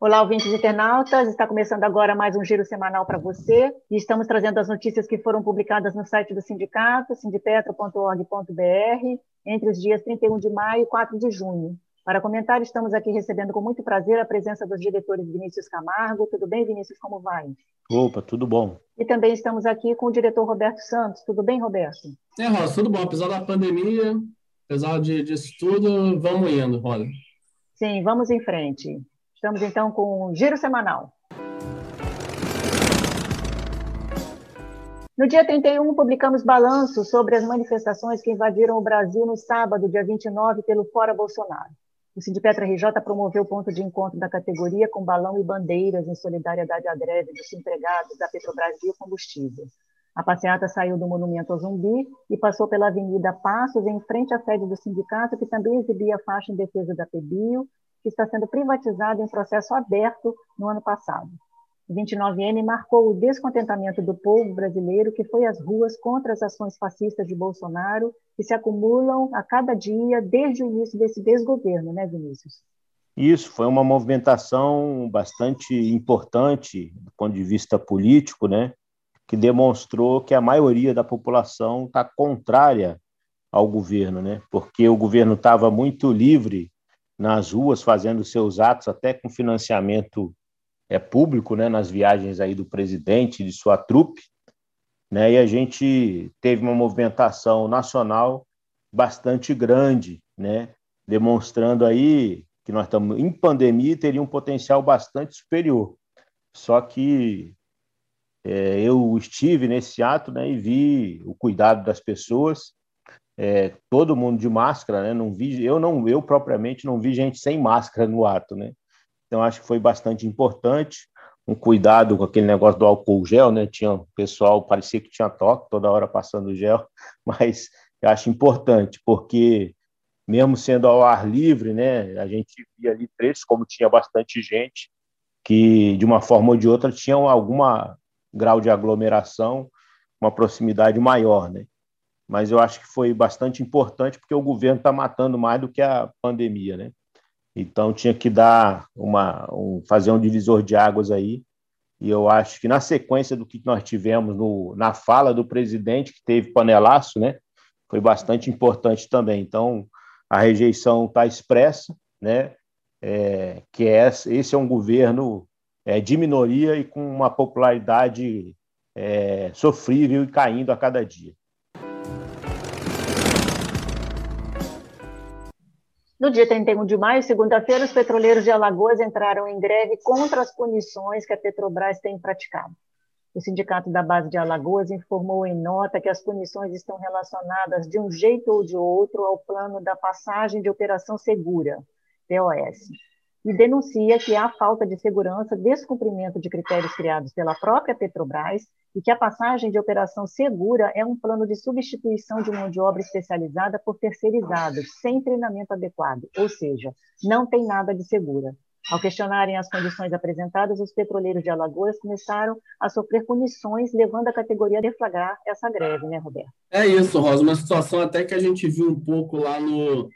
Olá, ouvintes internautas. Está começando agora mais um giro semanal para você. E estamos trazendo as notícias que foram publicadas no site do sindicato, sindipetro.org.br, entre os dias 31 de maio e 4 de junho. Para comentar, estamos aqui recebendo com muito prazer a presença dos diretores Vinícius Camargo. Tudo bem, Vinícius? Como vai? Opa, tudo bom. E também estamos aqui com o diretor Roberto Santos. Tudo bem, Roberto? É, Rosa, tudo bom. Apesar da pandemia, apesar de, disso tudo, vamos indo, Rosa. Sim, vamos em frente. Estamos então com o Giro Semanal. No dia 31, publicamos balanço sobre as manifestações que invadiram o Brasil no sábado, dia 29, pelo Fora Bolsonaro. O Sindipetra RJ promoveu o ponto de encontro da categoria com balão e bandeiras em solidariedade à greve dos empregados da Petrobras Combustíveis. A passeata saiu do Monumento ao Zumbi e passou pela Avenida Passos, em frente à sede do sindicato, que também exibia a faixa em defesa da PBio que está sendo privatizado em processo aberto no ano passado. O 29N marcou o descontentamento do povo brasileiro que foi às ruas contra as ações fascistas de Bolsonaro, que se acumulam a cada dia desde o início desse desgoverno, né, Vinícius? Isso, foi uma movimentação bastante importante do ponto de vista político, né, que demonstrou que a maioria da população está contrária ao governo, né, porque o governo estava muito livre nas ruas fazendo seus atos, até com financiamento é, público, né, nas viagens aí do presidente de sua trupe, né, e a gente teve uma movimentação nacional bastante grande, né, demonstrando aí que nós estamos em pandemia e teria um potencial bastante superior. Só que é, eu estive nesse ato né, e vi o cuidado das pessoas, é, todo mundo de máscara, né? Não vi, eu não, eu propriamente não vi gente sem máscara no ato, né? Então acho que foi bastante importante um cuidado com aquele negócio do álcool gel, né? Tinha pessoal parecia que tinha toque toda hora passando gel, mas eu acho importante porque mesmo sendo ao ar livre, né? A gente via ali trechos como tinha bastante gente que de uma forma ou de outra tinham alguma grau de aglomeração, uma proximidade maior, né? Mas eu acho que foi bastante importante porque o governo está matando mais do que a pandemia, né? Então tinha que dar uma, um, fazer um divisor de águas aí. E eu acho que na sequência do que nós tivemos no, na fala do presidente que teve panelaço, né? Foi bastante importante também. Então a rejeição está expressa, né? É, que é, esse é um governo é, de minoria e com uma popularidade é, sofrível e caindo a cada dia. No dia 31 de maio, segunda-feira, os petroleiros de Alagoas entraram em greve contra as punições que a Petrobras tem praticado. O Sindicato da Base de Alagoas informou em nota que as punições estão relacionadas de um jeito ou de outro ao plano da passagem de operação segura, POS e denuncia que há falta de segurança, descumprimento de critérios criados pela própria Petrobras e que a passagem de operação segura é um plano de substituição de mão de obra especializada por terceirizados, sem treinamento adequado, ou seja, não tem nada de segura. Ao questionarem as condições apresentadas, os petroleiros de Alagoas começaram a sofrer punições, levando a categoria a deflagrar essa greve, né, Roberto? É isso, Rosa, uma situação até que a gente viu um pouco lá no,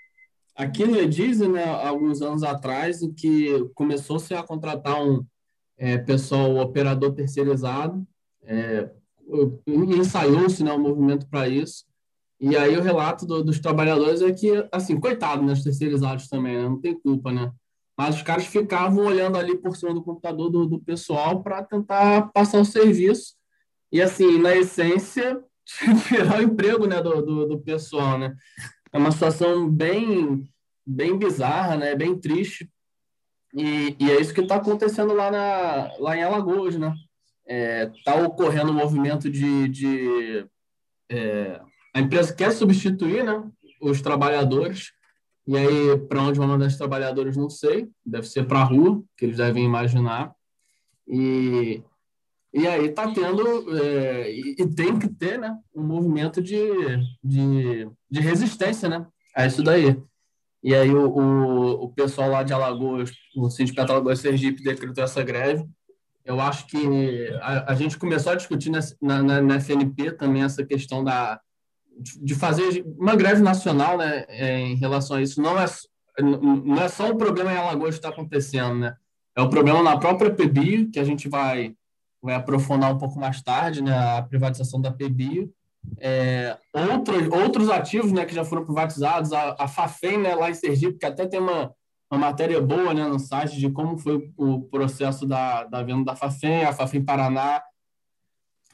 Aqui no Edize, né, alguns anos atrás, em que começou-se a contratar um é, pessoal operador terceirizado, é, ensaiou-se né, um movimento para isso, e aí o relato do, dos trabalhadores é que, assim, coitado, né, os terceirizados também, né, não tem culpa, né? Mas os caras ficavam olhando ali por cima do computador do, do pessoal para tentar passar o serviço, e assim, na essência, tirar o emprego né, do, do, do pessoal, né? É uma situação bem, bem bizarra, né? Bem triste. E, e é isso que está acontecendo lá, na, lá em Alagoas, né? Está é, ocorrendo um movimento de... de é, a empresa quer substituir né, os trabalhadores, e aí, para onde vão mandar os trabalhadores, não sei. Deve ser para a rua, que eles devem imaginar. E, E aí está tendo, é, e, e, tem que ter, né, um movimento de, de, de resistência, né, a isso daí. E aí o, o, o pessoal lá de Alagoas, o Sindicato Alagoas Sergipe decretou essa greve. Eu acho que a, a gente começou a discutir na, na, na FNP também essa questão da, de fazer uma greve nacional né, é, em relação a isso. Não é, não é só o problema em Alagoas que está acontecendo, né? É o problema na própria PBio, que a gente vai vai aprofundar um pouco mais tarde, né, a privatização da PBio. É, outros, outros ativos né, que já foram privatizados, a, a Fafem né, lá em Sergipe, que até tem uma, uma matéria boa né, no site de como foi o processo da, da venda da Fafem, a Fafem Paraná.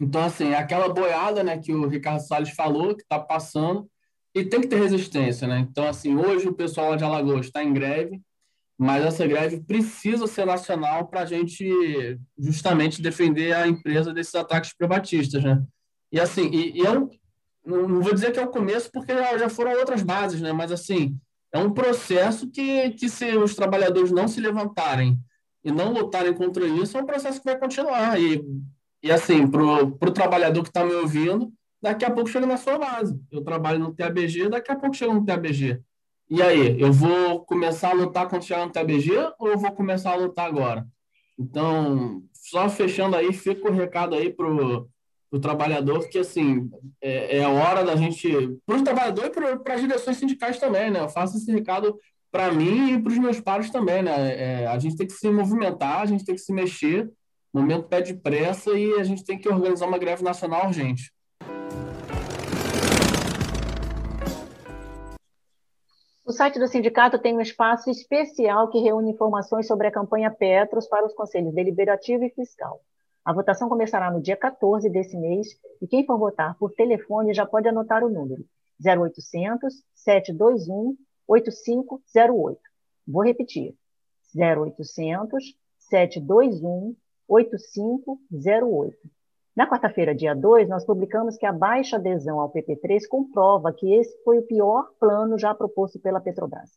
Então, assim, é aquela boiada né, que o Ricardo Salles falou, que está passando, e tem que ter resistência. Né? Então, assim, hoje o pessoal lá de Alagoas está em greve, mas essa greve precisa ser nacional para a gente justamente defender a empresa desses ataques privatistas, né? E assim, e, e eu não vou dizer que é o começo, porque já foram outras bases, né? Mas assim, é um processo que, que se os trabalhadores não se levantarem e não lutarem contra isso, é um processo que vai continuar. E, e assim, para o trabalhador que está me ouvindo, daqui a pouco chega na sua base. Eu trabalho no TABG, daqui a pouco chega no TABG. E aí, eu vou começar a lutar chegar no TBG ou eu vou começar a lutar agora? Então, só fechando aí, fica o recado aí pro, pro trabalhador que, assim, é, é a hora da gente... Para os trabalhadores e para as direções sindicais também, né? Eu faço esse recado para mim e para os meus pares também, né? É, a gente tem que se movimentar, a gente tem que se mexer, o momento pede pressa e a gente tem que organizar uma greve nacional urgente. O site do sindicato tem um espaço especial que reúne informações sobre a campanha Petros para os conselhos deliberativo e fiscal. A votação começará no dia 14 desse mês e quem for votar por telefone já pode anotar o número 0800 721 8508. Vou repetir. 0800 721 8508. Na quarta-feira, dia 2, nós publicamos que a baixa adesão ao PP3 comprova que esse foi o pior plano já proposto pela Petrobras.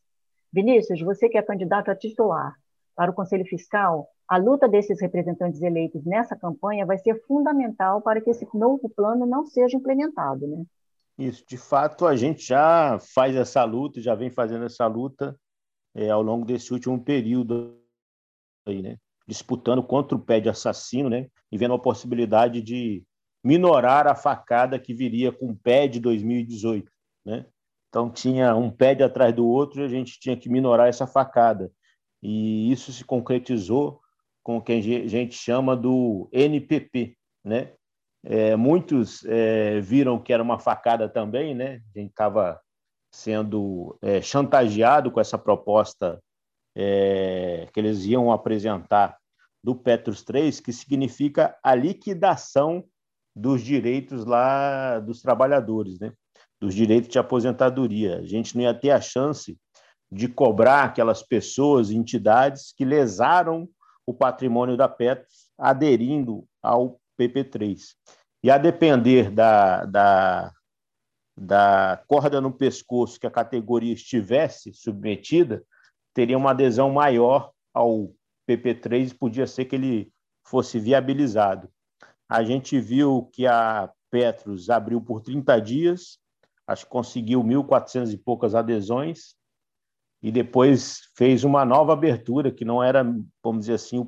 Vinícius, você que é candidato a titular para o Conselho Fiscal, a luta desses representantes eleitos nessa campanha vai ser fundamental para que esse novo plano não seja implementado, né? Isso, de fato, a gente já faz essa luta, já vem fazendo essa luta é, ao longo desse último período aí, né? Disputando contra o pé de assassino, né? E vendo a possibilidade de minorar a facada que viria com o pé de 2018, né? Então tinha um pé de atrás do outro e a gente tinha que minorar essa facada. E isso se concretizou com o que a gente chama do NPP, né? É, muitos é, viram que era uma facada também, né? A gente estava sendo é, chantageado com essa proposta é, que eles iam apresentar do Petros 3, que significa a liquidação dos direitos lá dos trabalhadores, né? dos direitos de aposentadoria. A gente não ia ter a chance de cobrar aquelas pessoas, entidades que lesaram o patrimônio da Petros aderindo ao PP3. E a depender da, da, da corda no pescoço que a categoria estivesse submetida, teria uma adesão maior ao PP3 podia ser que ele fosse viabilizado. A gente viu que a Petros abriu por 30 dias, acho que conseguiu 1.400 e poucas adesões, e depois fez uma nova abertura, que não era, vamos dizer assim, o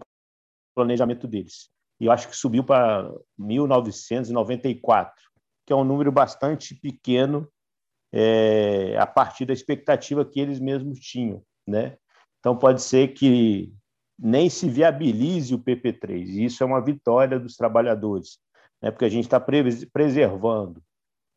planejamento deles. E eu acho que subiu para 1.994, que é um número bastante pequeno é, a partir da expectativa que eles mesmos tinham. Né? Então, pode ser que nem se viabilize o PP3. E isso é uma vitória dos trabalhadores, né? porque a gente está preservando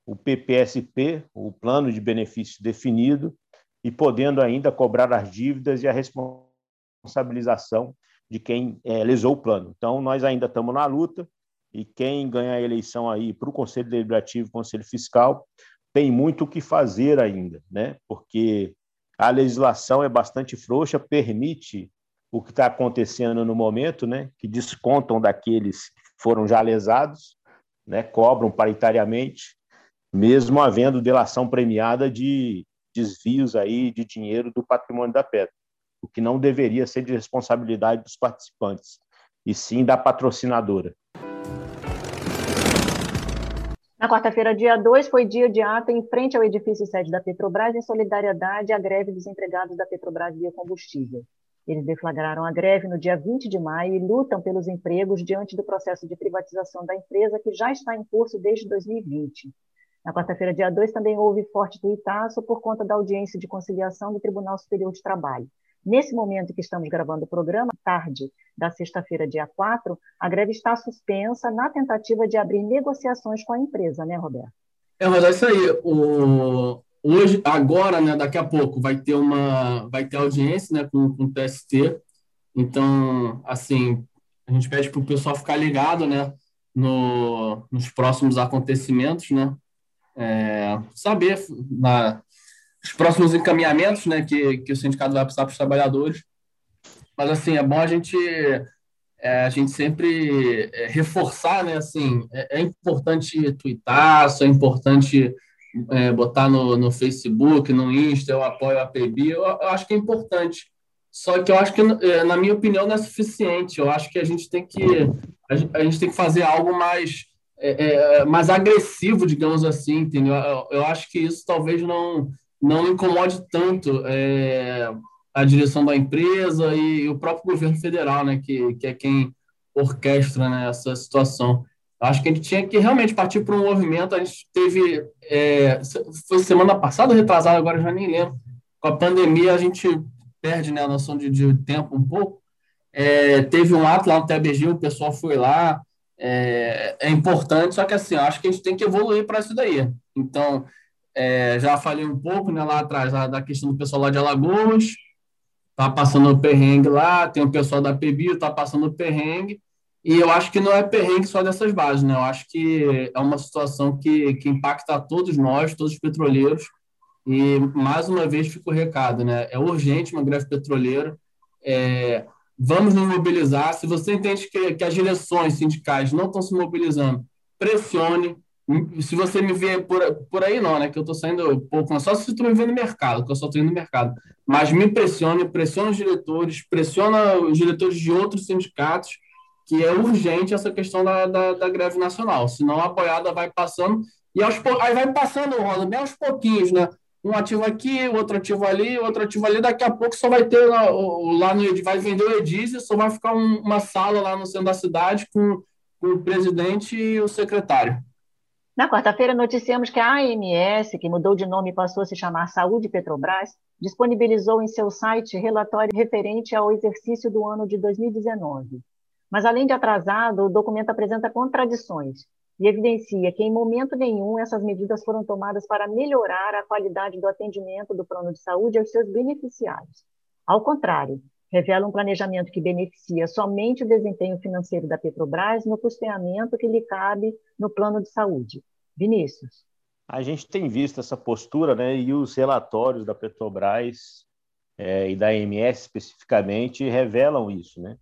o PPSP, o plano de benefício definido, e podendo ainda cobrar as dívidas e a responsabilização de quem é, lesou o plano. Então, nós ainda estamos na luta, e quem ganha a eleição aí para o Conselho Deliberativo e Conselho Fiscal tem muito o que fazer ainda, né? porque a legislação é bastante frouxa, permite o que está acontecendo no momento, né, que descontam daqueles que foram já lesados, né, cobram paritariamente, mesmo havendo delação premiada de desvios aí de dinheiro do patrimônio da Petro, o que não deveria ser de responsabilidade dos participantes, e sim da patrocinadora. Na quarta-feira, dia 2, foi dia de ato em frente ao edifício sede da Petrobras, em solidariedade à greve dos empregados da Petrobras Biocombustível. Eles deflagraram a greve no dia 20 de maio e lutam pelos empregos diante do processo de privatização da empresa, que já está em curso desde 2020. Na quarta-feira, dia 2, também houve forte tuitaço por conta da audiência de conciliação do Tribunal Superior de Trabalho. Nesse momento que estamos gravando o programa, tarde da sexta-feira, dia 4, a greve está suspensa na tentativa de abrir negociações com a empresa, né, Roberto? É, mas é isso aí. O, hoje, agora, né, daqui a pouco, vai ter uma vai ter audiência né, com, com o TST. Então, assim, a gente pede para o pessoal ficar ligado né, no, nos próximos acontecimentos, né? é, saber na, os próximos encaminhamentos né, que, que o sindicato vai passar para os trabalhadores. Mas, assim, é bom a gente, é, a gente sempre é, reforçar, né, assim, é, é importante twittar, é importante é, botar no, no Facebook, no Insta, eu apoio a PB, eu, eu acho que é importante. Só que eu acho que, é, na minha opinião, não é suficiente. Eu acho que a gente tem que, a gente, tem que fazer algo mais é, é, mais agressivo, digamos assim, entendeu? Eu, eu, acho que isso talvez não, não incomode tanto é, a direção da empresa e, e, o próprio governo federal, né, que, que é quem orquestra né, essa situação. Acho que a gente tinha que realmente partir para um movimento. A gente teve, é, foi semana passada, retrasada, agora já nem lembro. Com a pandemia, a gente perde né, a noção de, de tempo um pouco. É, teve um ato lá no TBG, o pessoal foi lá, é, é importante, só que assim, acho que a gente tem que evoluir para isso daí. Então, é, já falei um pouco né, lá atrás lá, da questão do pessoal lá de Alagoas, tá passando o perrengue lá, tem o pessoal da PBio, tá passando o perrengue, e eu acho que não é perrengue só dessas bases, né? Eu acho que é uma situação que, que impacta a todos nós, todos os petroleiros, e mais uma vez fica o recado, né? É urgente uma greve petroleira, é, vamos nos mobilizar. Se você entende que, que as direções sindicais não estão se mobilizando, pressione. Se você me vê por, por aí, não, né? Que eu estou saindo pouco, só se tu me vê no mercado, que eu só estou indo no mercado. Mas me pressione, pressione os diretores, pressiona os diretores de outros sindicatos, que é urgente essa questão da, da, da greve nacional. Senão a boiada vai passando, e aos, aí vai passando, Roda, bem aos pouquinhos, né? um ativo aqui, outro ativo ali, outro ativo ali, daqui a pouco só vai ter lá, lá no vai vender o Edizio, só vai ficar um, uma sala lá no centro da cidade com, com o presidente e o secretário. Na quarta-feira, noticiamos que a AMS, que mudou de nome e passou a se chamar Saúde Petrobras, disponibilizou em seu site relatório referente ao exercício do ano de 2019. Mas, além de atrasado, o documento apresenta contradições, e evidencia que, em momento nenhum, essas medidas foram tomadas para melhorar a qualidade do atendimento do plano de saúde aos seus beneficiários. Ao contrário, revela um planejamento que beneficia somente o desempenho financeiro da Petrobras no custeamento que lhe cabe no plano de saúde. Vinícius. A gente tem visto essa postura, né, e os relatórios da Petrobras é, e da AMS especificamente revelam isso, né?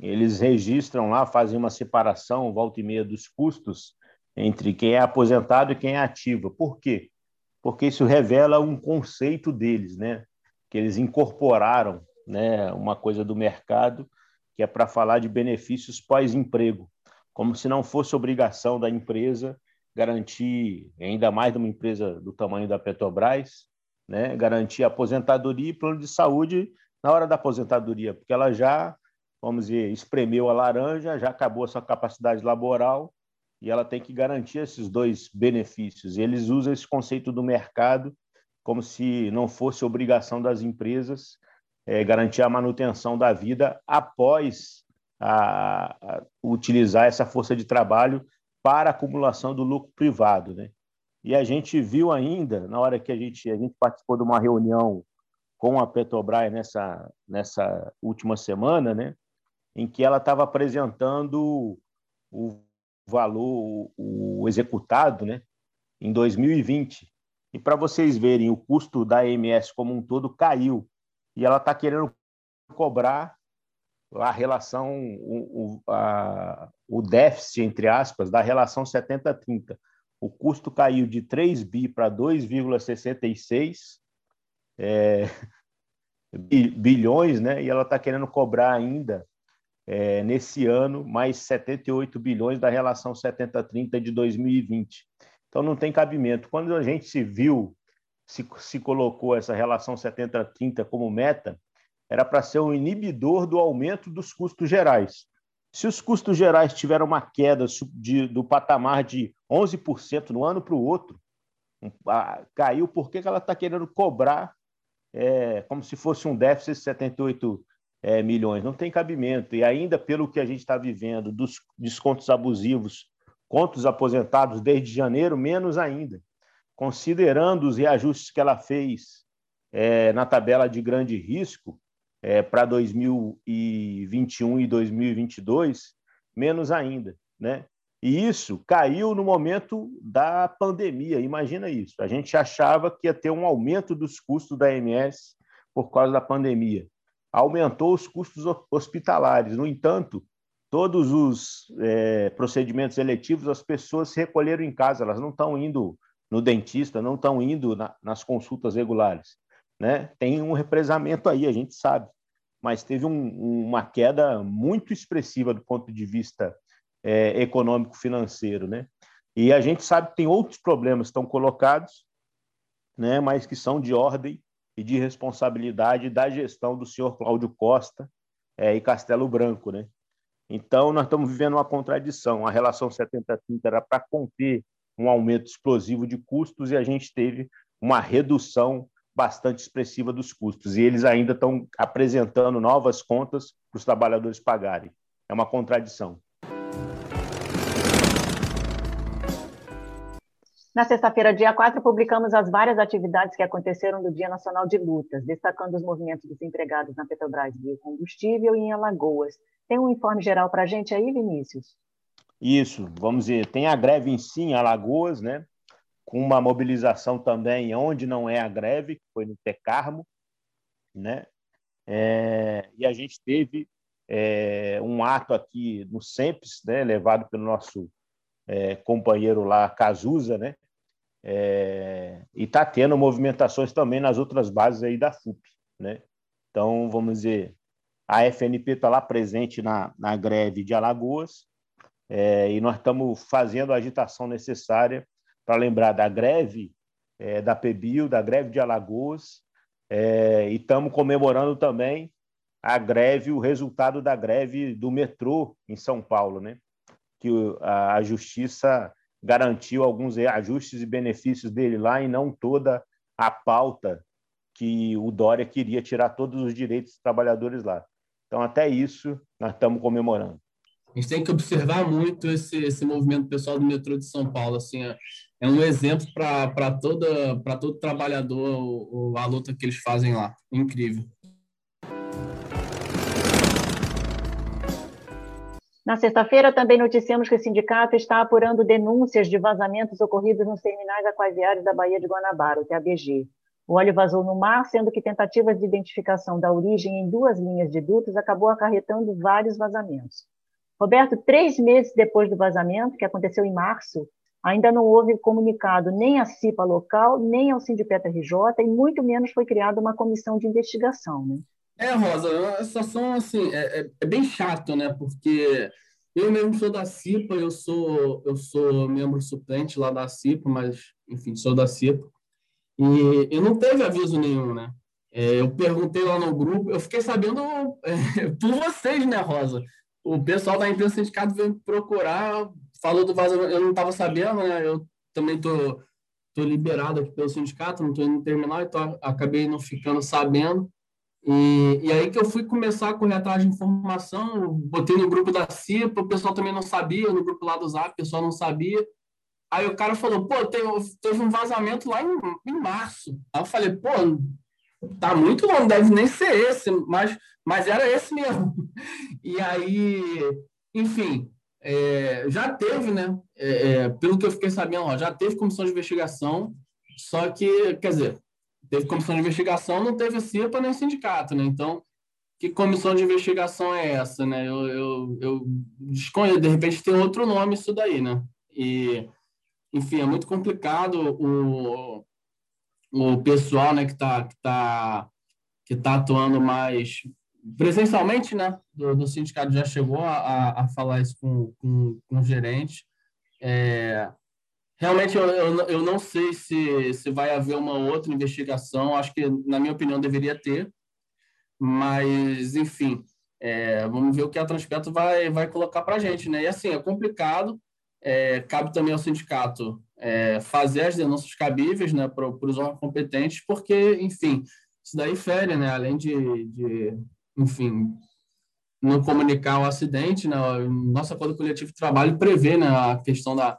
Eles registram lá, fazem uma separação, volta e meia, dos custos entre quem é aposentado e quem é ativo. Por quê? Porque isso revela um conceito deles, né? Que eles incorporaram, né? Uma coisa do mercado que é para falar de benefícios pós-emprego, como se não fosse obrigação da empresa garantir, ainda mais de uma empresa do tamanho da Petrobras, né? Garantir aposentadoria e plano de saúde na hora da aposentadoria, porque ela já vamos dizer, espremeu a laranja, já acabou a sua capacidade laboral e ela tem que garantir esses dois benefícios. E eles usam esse conceito do mercado como se não fosse obrigação das empresas é, garantir a manutenção da vida após a, a utilizar essa força de trabalho para acumulação do lucro privado, né? E a gente viu ainda, na hora que a gente, a gente participou de uma reunião com a Petrobras nessa, nessa última semana, né? Em que ela estava apresentando o valor, o executado, né, em 2020. E para vocês verem, o custo da AMS como um todo caiu. E ela está querendo cobrar a relação, o, o, a, o déficit, entre aspas, da relação 70-30. O custo caiu de 3 bi para 2,66 é, bilhões, né? e ela está querendo cobrar ainda é, nesse ano mais 78 bilhões da relação 70-30 de 2020. Então não tem cabimento. Quando a gente se viu, se, se colocou essa relação 70-30 como meta, era para ser um inibidor do aumento dos custos gerais. Se os custos gerais tiveram uma queda de, do patamar de 11% no ano para o outro, caiu, por que ela está querendo cobrar é, como se fosse um déficit de 78 é, milhões? Não tem cabimento. E ainda pelo que a gente está vivendo, dos descontos abusivos contra os aposentados desde janeiro, menos ainda. Considerando os reajustes que ela fez é, na tabela de grande risco, é, para 2021 e 2022, menos ainda, né? E isso caiu no momento da pandemia. Imagina isso. A gente achava que ia ter um aumento dos custos da MS por causa da pandemia. Aumentou os custos hospitalares. No entanto, todos os é, procedimentos eletivos, as pessoas se recolheram em casa, elas não estão indo no dentista, não estão indo na, nas consultas regulares né? Tem um represamento aí, a gente sabe, mas teve um, uma queda muito expressiva do ponto de vista é, econômico-financeiro, né? E a gente sabe que tem outros problemas que estão colocados, né? Mas que são de ordem e de responsabilidade da gestão do senhor Cláudio Costa é, e Castelo Branco, né? Então, nós estamos vivendo uma contradição. A relação 70-30 era para conter um aumento explosivo de custos e a gente teve uma redução bastante expressiva dos custos. E eles ainda estão apresentando novas contas para os trabalhadores pagarem. É uma contradição. Na sexta-feira, dia 4, publicamos as várias atividades que aconteceram no Dia Nacional de Lutas, destacando os movimentos dos empregados na Petrobras Biocombustível e em Alagoas. Tem um informe geral para a gente aí, Vinícius? Isso, vamos ver. Tem a greve em si em Alagoas, né? com uma mobilização também onde não é a greve, que foi no Tecarmo, né? É, e a gente teve é, um ato aqui no SEMPES, né, levado pelo nosso é, companheiro lá, Cazuza, né? É, e está tendo movimentações também nas outras bases aí da FUP, né? Então, vamos dizer, a FNP está lá presente na, na greve de Alagoas é, e nós estamos fazendo a agitação necessária para lembrar da greve é, da PEBIL, da greve de Alagoas, é, e estamos comemorando também a greve, o resultado da greve do metrô em São Paulo, né? Que a, justiça garantiu alguns ajustes e benefícios dele lá e não toda a pauta que o Dória queria tirar todos os direitos dos trabalhadores lá. Então, até isso, nós estamos comemorando. A gente tem que observar muito esse, esse movimento pessoal do metrô de São Paulo. Assim, é, é um exemplo para todo trabalhador a luta que eles fazem lá. Incrível. Na sexta-feira, também noticiamos que o sindicato está apurando denúncias de vazamentos ocorridos nos terminais aquasiários da Baía de Guanabara, o TABG. O óleo vazou no mar, sendo que tentativas de identificação da origem em duas linhas de dutos acabou acarretando vários vazamentos. Roberto, três meses depois do vazamento, que aconteceu em março, ainda não houve comunicado nem à CIPA local, nem ao Sindipeta RJ, e muito menos foi criada uma comissão de investigação. Né? É, Rosa, a situação assim, é, é, é, bem chato, né? Porque eu mesmo sou da CIPA, eu sou, eu sou membro suplente lá da CIPA, mas, enfim, sou da CIPA. E, e não teve aviso nenhum, né? É, eu perguntei lá no grupo, eu fiquei sabendo é, por vocês, né, Rosa? o pessoal da empresa sindicato veio procurar, falou do vazamento, eu não estava sabendo, né? Eu também tô, tô liberado aqui pelo sindicato, não estou indo no terminal, então acabei não ficando sabendo. E, e aí que eu fui começar a correr atrás de informação, botei no grupo da CIPA, o pessoal também não sabia, no grupo lá do Zap, o pessoal não sabia. Aí o cara falou, pô, teve, um vazamento lá em, em março. Aí eu falei, pô, tá muito longe, deve nem ser esse, mas, mas era esse mesmo. E aí, enfim, é, já teve, né? É, é, pelo que eu fiquei sabendo, ó, já teve comissão de investigação, só que, quer dizer, teve comissão de investigação, não teve CIPA nem sindicato, né? Então, que comissão de investigação é essa, né? Eu, eu, eu desconheço, de repente tem outro nome isso daí, né? E, enfim, é muito complicado o, o pessoal né, que está que tá, que tá atuando mais presencialmente, né, do, do sindicato já chegou a, a falar isso com, com, com o gerente. É, Realmente, eu, eu, eu, não sei se, se vai haver uma outra investigação. Acho que, na minha opinião, deveria ter. Mas, enfim, é, vamos ver o que a Transpetro vai, vai colocar para a gente. Né? E, assim, é complicado. É, cabe também ao sindicato é, fazer as denúncias cabíveis né, para os órgãos competentes, porque, enfim, isso daí fere, né? além de, de enfim, não comunicar o acidente, né? nosso acordo coletivo de trabalho prevê né, a questão da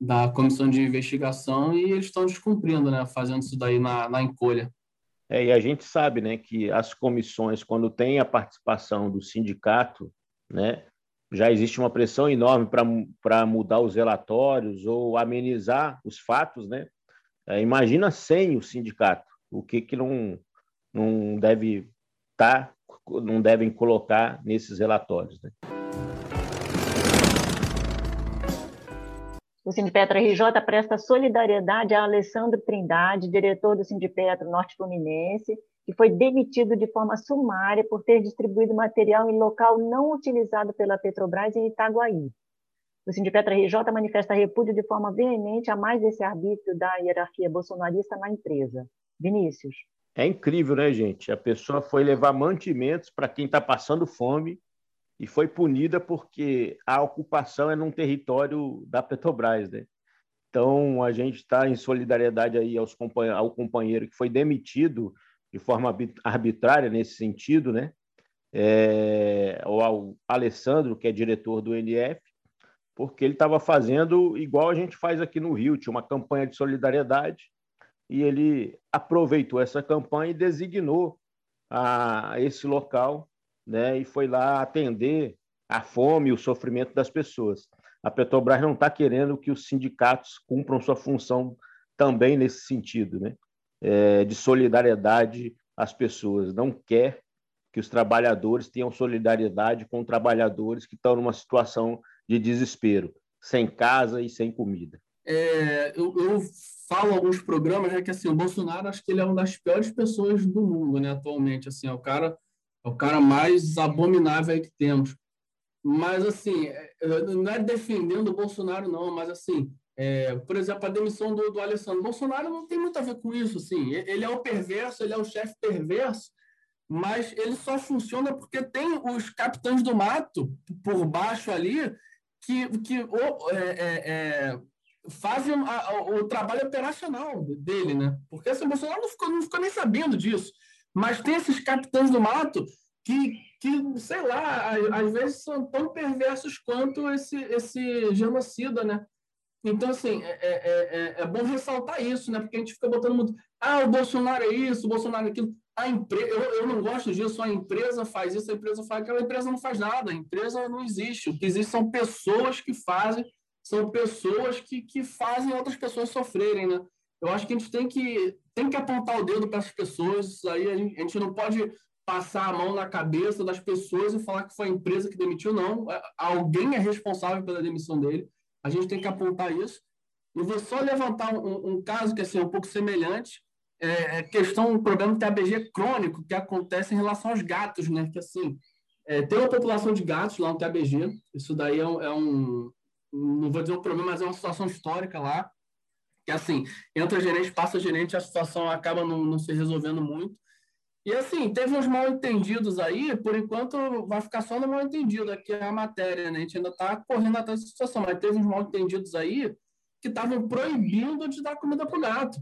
da comissão de investigação e eles estão descumprindo, né, fazendo isso daí na, na encolha. É, e a gente sabe né, que as comissões, quando tem a participação do sindicato, né, já existe uma pressão enorme para mudar os relatórios ou amenizar os fatos. Né? É, imagina sem o sindicato, o que, que não, não deve tá, não devem colocar nesses relatórios. Né? O Sindipetro RJ presta solidariedade a Alessandro Trindade, diretor do Sindipetro Norte Fluminense, que foi demitido de forma sumária por ter distribuído material em local não utilizado pela Petrobras em Itaguaí. O Sindipetro RJ manifesta repúdio de forma veemente a mais esse arbítrio da hierarquia bolsonarista na empresa. Vinícius. É incrível, né, gente? A pessoa foi levar mantimentos para quem está passando fome e foi punida porque a ocupação é num território da Petrobras, né? Então a gente está em solidariedade aí aos ao companheiro que foi demitido de forma arbitrária nesse sentido, né? É, ou ao Alessandro, que é diretor do NF, porque ele estava fazendo igual a gente faz aqui no Rio, tinha uma campanha de solidariedade e ele aproveitou essa campanha e designou a esse local né, e foi lá atender a fome e o sofrimento das pessoas. A Petrobras não está querendo que os sindicatos cumpram sua função também nesse sentido, né, é, de solidariedade às pessoas. Não quer que os trabalhadores tenham solidariedade com trabalhadores que estão numa situação de desespero, sem casa e sem comida. É, eu, eu, falo alguns programas né, que assim o Bolsonaro acho que ele é uma das piores pessoas do mundo, né, atualmente. Assim, é o cara é o cara mais abominável que temos. Mas, assim, é, não é defendendo o Bolsonaro, não, mas, assim, é, por exemplo, a demissão do, do Alessandro. Bolsonaro não tem muito a ver com isso, assim. Ele é o perverso, ele é o chefe perverso, mas ele só funciona porque tem os capitães do mato por baixo ali que, que é, é, é, fazem a, o trabalho operacional dele, né? Porque assim, o Bolsonaro não ficou, não ficou nem sabendo disso. Mas tem esses capitães do mato que, que sei lá, às vezes são tão perversos quanto esse, esse genocida, né? Então, assim, é, é, é, é bom ressaltar isso, né? Porque a gente fica botando muito. Ah, o Bolsonaro é isso, o Bolsonaro é aquilo. A empresa, eu, eu não gosto disso, a empresa faz isso, a empresa faz aquilo, a empresa não faz nada, a empresa não existe. O que existe são pessoas que fazem, são pessoas que, que fazem outras pessoas sofrerem, né? Eu acho que a gente tem que, tem que apontar o dedo para as pessoas, aí a gente, a gente não pode passar a mão na cabeça das pessoas e falar que foi a empresa que demitiu, não. É, alguém é responsável pela demissão dele. A gente tem que apontar isso. E vou só levantar um, um caso que assim, é um pouco semelhante. É, é questão, um problema de TABG crônico que acontece em relação aos gatos, né? Que assim, é, tem uma população de gatos lá no TABG. Isso daí é um, é um, não vou dizer um problema, mas é uma situação histórica lá que assim, entra gerente, passa gerente, a situação acaba não, não se resolvendo muito. E assim, teve uns mal entendidos aí, por enquanto vai ficar só no mal entendido aqui a matéria, né? A gente ainda está correndo atrás dessa situação, mas teve uns mal entendidos aí que estavam proibindo de dar comida para o gato.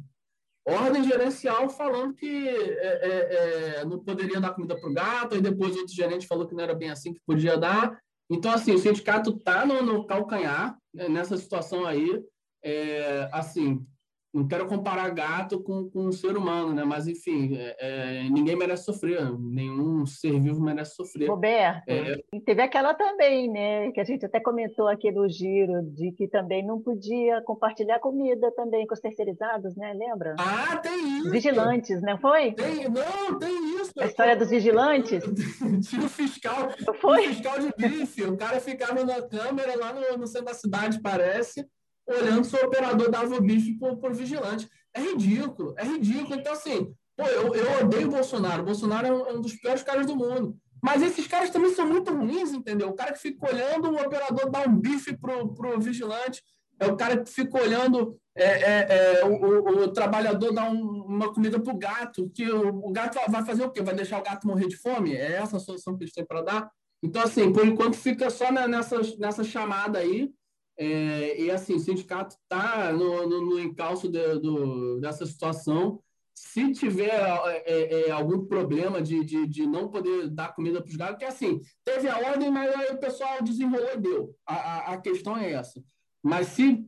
Ordem gerencial falando que é, é, é, não poderia dar comida para o gato, aí depois outro gerente falou que não era bem assim que podia dar. Então, assim, o sindicato está no, no calcanhar né, nessa situação aí é, assim, não quero comparar gato com, com um ser humano, né? Mas, enfim, é, é, ninguém merece sofrer, nenhum ser vivo merece sofrer. Roberto, é... teve aquela também, né? Que a gente até comentou aqui no giro, de que também não podia compartilhar comida também com os terceirizados, né? Lembra? Ah, tem isso! Vigilantes, não foi? Tem, não, tem isso! A história dos vigilantes? Tinha o fiscal, foi? o fiscal de bife, o cara ficava na câmera lá no, no centro da cidade, parece olhando se o operador dava o bicho por, por vigilante. É ridículo, é ridículo. Então, assim, pô, eu, eu odeio o Bolsonaro. O Bolsonaro é um, é um, dos piores caras do mundo. Mas esses caras também são muito ruins, entendeu? O cara que fica olhando o operador dar um bife pro, pro vigilante. é o cara que fica olhando é, é, é, o, o, o, trabalhador dar um, uma comida para o gato, que o, o, gato vai fazer o quê? Vai deixar o gato morrer de fome? É essa a solução que eles têm para dar? Então, assim, por enquanto fica só nessa, nessa chamada aí. É, e assim, o sindicato está no, no, no, encalço de, do, dessa situação. Se tiver é, é, é, algum problema de, de, de, não poder dar comida para os gatos, que assim, teve a ordem, mas aí o pessoal desenrolou e deu. A, a, a questão é essa. Mas se,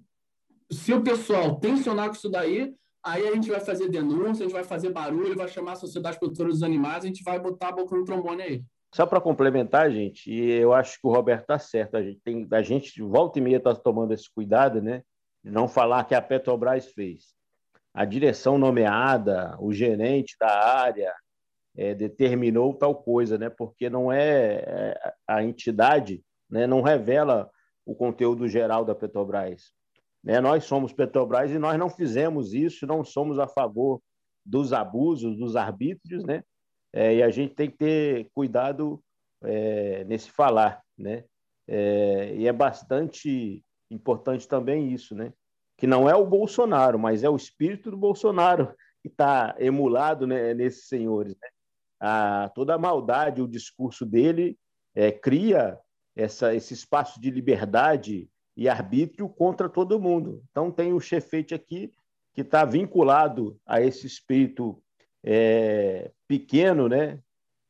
se o pessoal tensionar com isso daí, aí a gente vai fazer denúncia, a gente vai fazer barulho, vai chamar a Sociedade Produtora dos Animais, a gente vai botar a boca no trombone aí. Só para complementar, gente, e eu acho que o Roberto está certo, a gente, tem, a gente volta e meia está tomando esse cuidado, né? De não falar que a Petrobras fez. A direção nomeada, o gerente da área, é, determinou tal coisa, né? Porque não é, é a entidade, né? Não revela o conteúdo geral da Petrobras. Né? Nós somos Petrobras e nós não fizemos isso, não somos a favor dos abusos, dos arbítrios, né? É, e a gente tem que ter cuidado é, nesse falar, né? É, e é bastante importante também isso, né? Que não é o Bolsonaro, mas é o espírito do Bolsonaro que está emulado né, nesses senhores. Né? A, toda a maldade, o discurso dele é, cria essa, esse espaço de liberdade e arbítrio contra todo mundo. Então tem o chefete aqui que está vinculado a esse espírito é, pequeno, né,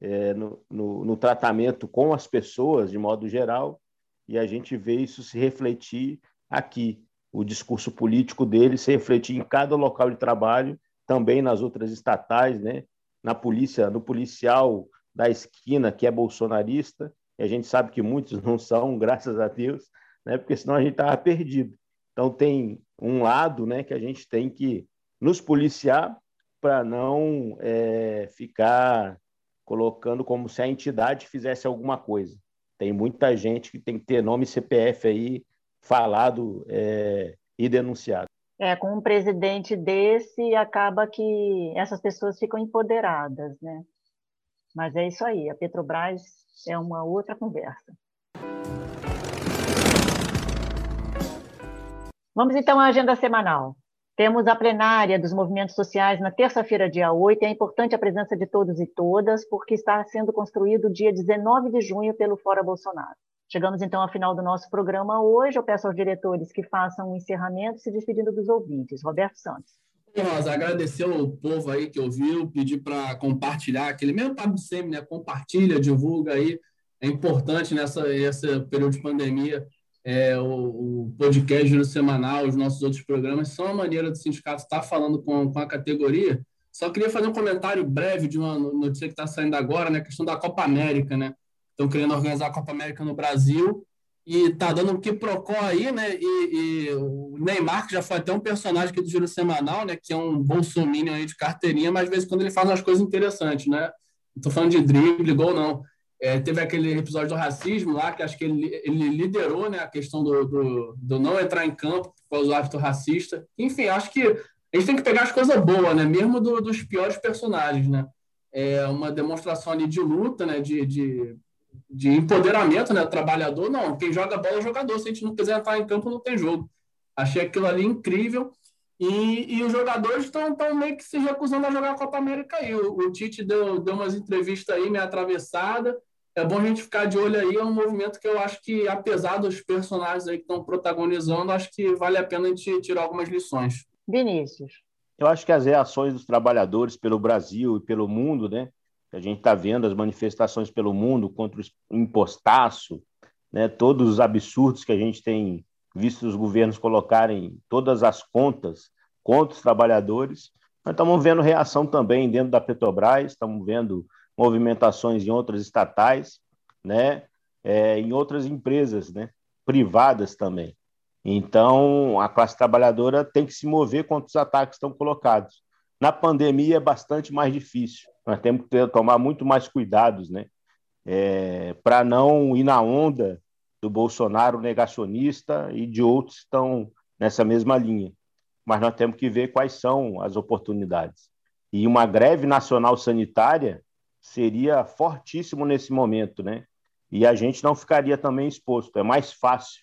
é, no, no, no, tratamento com as pessoas, de modo geral, e a gente vê isso se refletir aqui, o discurso político dele se refletir em cada local de trabalho, também nas outras estatais, né, na polícia, no policial da esquina que é bolsonarista, e a gente sabe que muitos não são, graças a Deus, né, porque senão a gente estava perdido. Então tem um lado, né, que a gente tem que nos policiar para não é, ficar colocando como se a entidade fizesse alguma coisa. Tem muita gente que tem que ter nome CPF aí falado é, e denunciado. É, com um presidente desse, acaba que essas pessoas ficam empoderadas, né? Mas é isso aí, a Petrobras é uma outra conversa. Vamos então à agenda semanal. Temos a plenária dos movimentos sociais na terça-feira, dia 8, e é importante a presença de todos e todas, porque está sendo construído dia 19 de junho pelo Fora Bolsonaro. Chegamos então ao final do nosso programa hoje. Eu peço aos diretores que façam um encerramento se despedindo dos ouvintes. Roberto Santos. Rosa, agradecer ao povo aí que ouviu, pedir para compartilhar, aquele mesmo papo sempre, né? Compartilha, divulga aí. É importante nessa esse período de pandemia é, o, o, podcast no semanal, os nossos outros programas, são a maneira do sindicato estar falando com, com a categoria. Só queria fazer um comentário breve de uma notícia que está saindo agora, né? A questão da Copa América, né? Estão querendo organizar a Copa América no Brasil e tá dando um que procó aí, né? E, e, o Neymar, que já foi até um personagem aqui do Giro Semanal, né? Que é um bolsominion aí de carteirinha, mas às vezes quando ele faz umas coisas interessantes, né? Não tô falando de drible, gol, não. É, teve aquele episódio do racismo lá, que acho que ele, ele liderou né, a questão do, do, do, não entrar em campo por causa do hábito racista. Enfim, acho que a gente tem que pegar as coisas boas, né? mesmo do, dos piores personagens. Né? É uma demonstração ali de luta, né? de, de, de empoderamento né? do trabalhador. Não, quem joga bola é jogador. Se a gente não quiser entrar em campo, não tem jogo. Achei aquilo ali incrível. E, e os jogadores estão meio que se recusando a jogar a Copa América aí. O, o Tite deu, deu umas entrevistas aí, meio atravessada é bom a gente ficar de olho aí, é um movimento que eu acho que, apesar dos personagens aí que estão protagonizando, acho que vale a pena a gente tirar algumas lições. Vinícius. Eu acho que as reações dos trabalhadores pelo Brasil e pelo mundo, né? A gente está vendo as manifestações pelo mundo contra o impostaço, né? todos os absurdos que a gente tem visto os governos colocarem todas as contas contra os trabalhadores. Nós estamos vendo reação também dentro da Petrobras, estamos vendo movimentações em outras estatais, né? É, em outras empresas, né? Privadas também. Então, a classe trabalhadora tem que se mover contra os ataques que estão colocados. Na pandemia é bastante mais difícil. Nós temos que ter, tomar muito mais cuidados, né? É, para não ir na onda do Bolsonaro negacionista e de outros que estão nessa mesma linha. Mas nós temos que ver quais são as oportunidades. E uma greve nacional sanitária seria fortíssimo nesse momento, né? E a gente não ficaria também exposto. É mais fácil,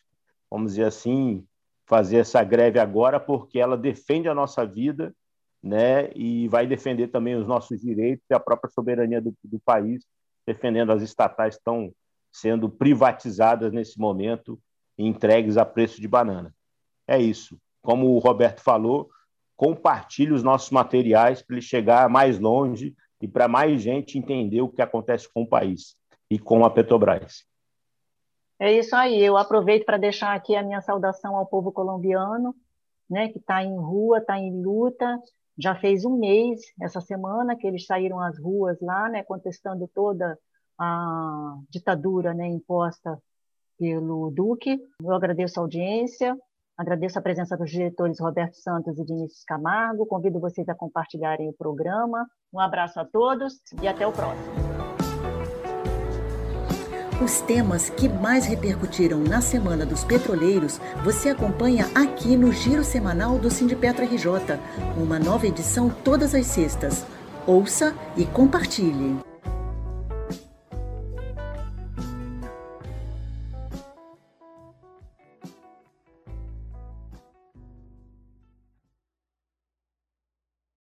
vamos dizer assim, fazer essa greve agora porque ela defende a nossa vida, né? E vai defender também os nossos direitos e a própria soberania do, do país, defendendo as estatais estão sendo privatizadas nesse momento e entregues a preço de banana. É isso. Como o Roberto falou, compartilhe os nossos materiais para ele chegar mais longe e para mais gente entender o que acontece com o país e com a Petrobras. É isso aí. Eu aproveito para deixar aqui a minha saudação ao povo colombiano, né, que está em rua, está em luta. Já fez um mês essa semana que eles saíram às ruas lá, né, contestando toda a ditadura, né, imposta pelo Duque. Eu agradeço a audiência, agradeço a presença dos diretores Roberto Santos e Vinícius Camargo. Convido vocês a compartilharem o programa. Um abraço a todos e até o próximo. Os temas que mais repercutiram na Semana dos Petroleiros você acompanha aqui no Giro Semanal do Sindipetro RJ, uma nova edição todas as sextas. Ouça e compartilhe.